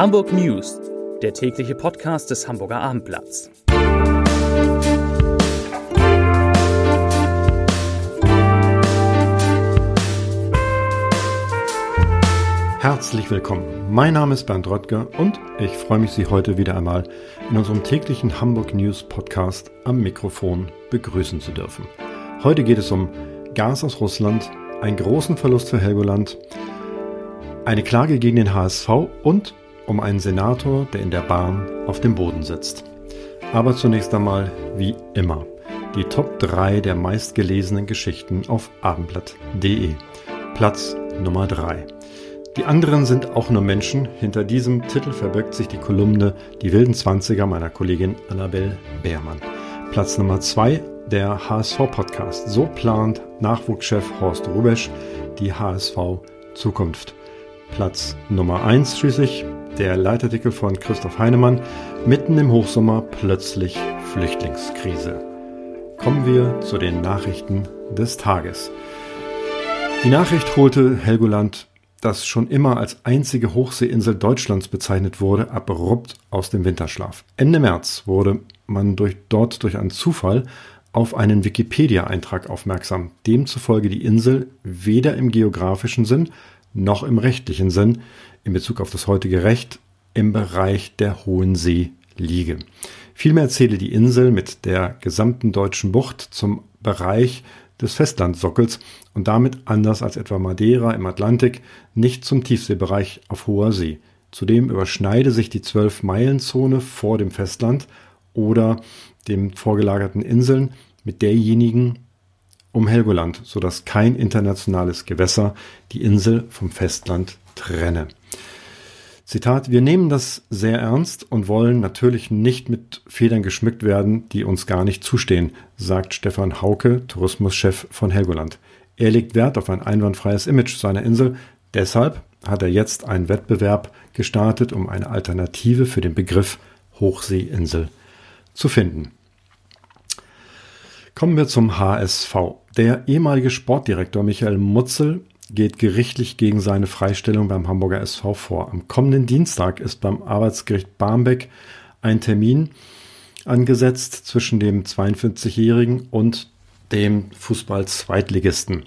Hamburg News, der tägliche Podcast des Hamburger Abendblatts. Herzlich willkommen. Mein Name ist Bernd Röttger und ich freue mich, Sie heute wieder einmal in unserem täglichen Hamburg News Podcast am Mikrofon begrüßen zu dürfen. Heute geht es um Gas aus Russland, einen großen Verlust für Helgoland, eine Klage gegen den HSV und um einen Senator, der in der Bahn auf dem Boden sitzt. Aber zunächst einmal, wie immer, die Top 3 der meistgelesenen Geschichten auf abendblatt.de. Platz Nummer 3. Die anderen sind auch nur Menschen. Hinter diesem Titel verbirgt sich die Kolumne Die wilden Zwanziger meiner Kollegin Annabel Beermann. Platz Nummer 2 der HSV-Podcast. So plant Nachwuchschef Horst Rubesch die HSV Zukunft. Platz Nummer 1 schließlich der Leitartikel von Christoph Heinemann. Mitten im Hochsommer plötzlich Flüchtlingskrise. Kommen wir zu den Nachrichten des Tages. Die Nachricht holte Helgoland, das schon immer als einzige Hochseeinsel Deutschlands bezeichnet wurde, abrupt aus dem Winterschlaf. Ende März wurde man durch, dort durch einen Zufall auf einen Wikipedia-Eintrag aufmerksam, demzufolge die Insel weder im geografischen Sinn noch im rechtlichen Sinn in Bezug auf das heutige Recht im Bereich der Hohen See liege. Vielmehr zähle die Insel mit der gesamten deutschen Bucht zum Bereich des Festlandsockels und damit anders als etwa Madeira im Atlantik nicht zum Tiefseebereich auf hoher See. Zudem überschneide sich die 12-Meilen-Zone vor dem Festland oder den vorgelagerten Inseln mit derjenigen um Helgoland, sodass kein internationales Gewässer die Insel vom Festland trenne. Zitat, wir nehmen das sehr ernst und wollen natürlich nicht mit Federn geschmückt werden, die uns gar nicht zustehen, sagt Stefan Hauke, Tourismuschef von Helgoland. Er legt Wert auf ein einwandfreies Image seiner Insel, deshalb hat er jetzt einen Wettbewerb gestartet, um eine Alternative für den Begriff Hochseeinsel zu finden. Kommen wir zum HSV. Der ehemalige Sportdirektor Michael Mutzel geht gerichtlich gegen seine Freistellung beim Hamburger SV vor. Am kommenden Dienstag ist beim Arbeitsgericht Barmbek ein Termin angesetzt zwischen dem 42-Jährigen und dem Fußball-Zweitligisten,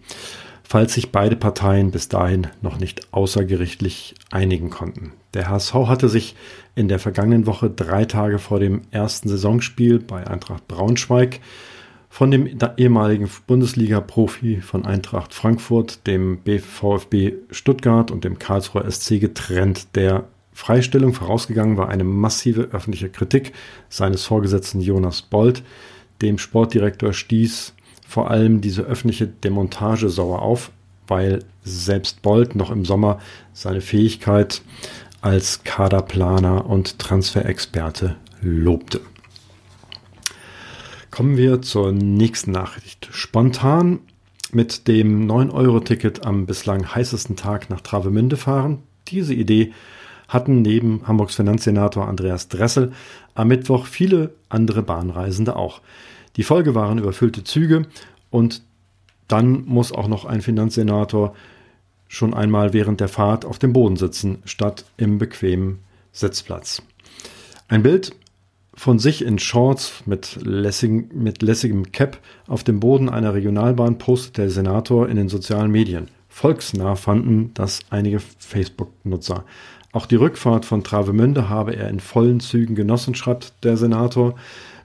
falls sich beide Parteien bis dahin noch nicht außergerichtlich einigen konnten. Der HSV hatte sich in der vergangenen Woche drei Tage vor dem ersten Saisonspiel bei Eintracht Braunschweig von dem ehemaligen Bundesliga-Profi von Eintracht Frankfurt, dem VfB Stuttgart und dem Karlsruher SC getrennt. Der Freistellung vorausgegangen war eine massive öffentliche Kritik seines Vorgesetzten Jonas Bold. Dem Sportdirektor stieß vor allem diese öffentliche Demontage sauer auf, weil selbst Bold noch im Sommer seine Fähigkeit als Kaderplaner und Transferexperte lobte. Kommen wir zur nächsten Nachricht. Spontan mit dem 9-Euro-Ticket am bislang heißesten Tag nach Travemünde fahren. Diese Idee hatten neben Hamburgs Finanzsenator Andreas Dressel am Mittwoch viele andere Bahnreisende auch. Die Folge waren überfüllte Züge und dann muss auch noch ein Finanzsenator schon einmal während der Fahrt auf dem Boden sitzen, statt im bequemen Sitzplatz. Ein Bild von sich in Shorts mit, lässig, mit lässigem Cap auf dem Boden einer Regionalbahn postet der Senator in den sozialen Medien. Volksnah fanden das einige Facebook-Nutzer. Auch die Rückfahrt von Travemünde habe er in vollen Zügen genossen, schreibt der Senator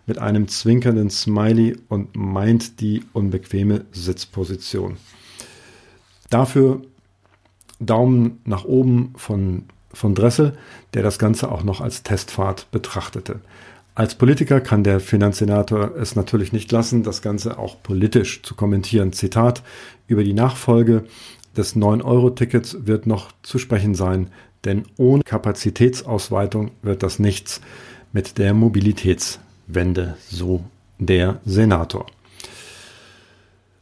mit einem zwinkernden Smiley und meint die unbequeme Sitzposition. Dafür Daumen nach oben von, von Dressel, der das Ganze auch noch als Testfahrt betrachtete. Als Politiker kann der Finanzsenator es natürlich nicht lassen, das Ganze auch politisch zu kommentieren. Zitat, über die Nachfolge des 9-Euro-Tickets wird noch zu sprechen sein, denn ohne Kapazitätsausweitung wird das nichts mit der Mobilitätswende, so der Senator.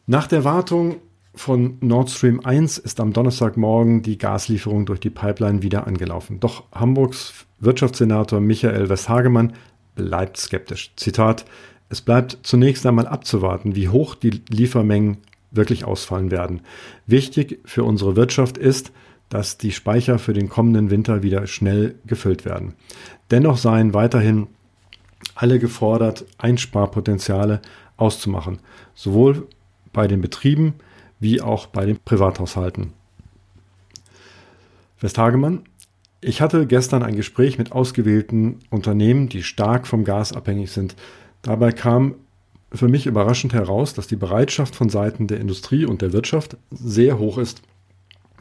Nach der Wartung von Nord Stream 1 ist am Donnerstagmorgen die Gaslieferung durch die Pipeline wieder angelaufen. Doch Hamburgs Wirtschaftssenator Michael Westhagemann bleibt skeptisch. Zitat, es bleibt zunächst einmal abzuwarten, wie hoch die Liefermengen wirklich ausfallen werden. Wichtig für unsere Wirtschaft ist, dass die Speicher für den kommenden Winter wieder schnell gefüllt werden. Dennoch seien weiterhin alle gefordert, Einsparpotenziale auszumachen, sowohl bei den Betrieben wie auch bei den Privathaushalten. Westhagemann, ich hatte gestern ein Gespräch mit ausgewählten Unternehmen, die stark vom Gas abhängig sind. Dabei kam für mich überraschend heraus, dass die Bereitschaft von Seiten der Industrie und der Wirtschaft sehr hoch ist,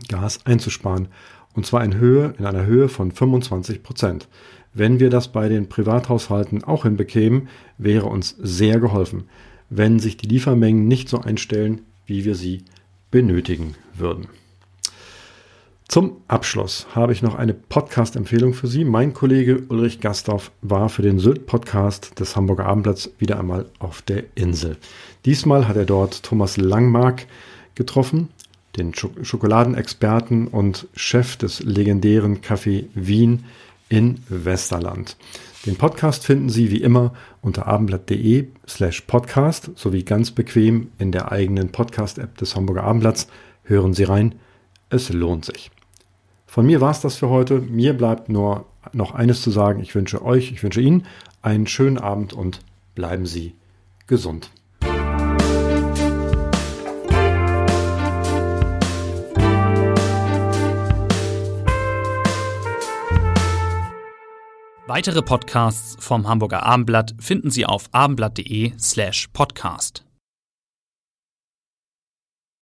Gas einzusparen. Und zwar in Höhe, in einer Höhe von 25 Prozent. Wenn wir das bei den Privathaushalten auch hinbekämen, wäre uns sehr geholfen, wenn sich die Liefermengen nicht so einstellen, wie wir sie benötigen würden. Zum Abschluss habe ich noch eine Podcast-Empfehlung für Sie. Mein Kollege Ulrich Gastorf war für den Sylt-Podcast des Hamburger Abendblatts wieder einmal auf der Insel. Diesmal hat er dort Thomas Langmark getroffen, den Schokoladenexperten und Chef des legendären Café Wien in Westerland. Den Podcast finden Sie wie immer unter abendblatt.de slash podcast sowie ganz bequem in der eigenen Podcast-App des Hamburger Abendblatts. Hören Sie rein, es lohnt sich. Von mir war es das für heute. Mir bleibt nur noch eines zu sagen. Ich wünsche euch, ich wünsche Ihnen einen schönen Abend und bleiben Sie gesund. Weitere Podcasts vom Hamburger Abendblatt finden Sie auf abendblatt.de slash podcast.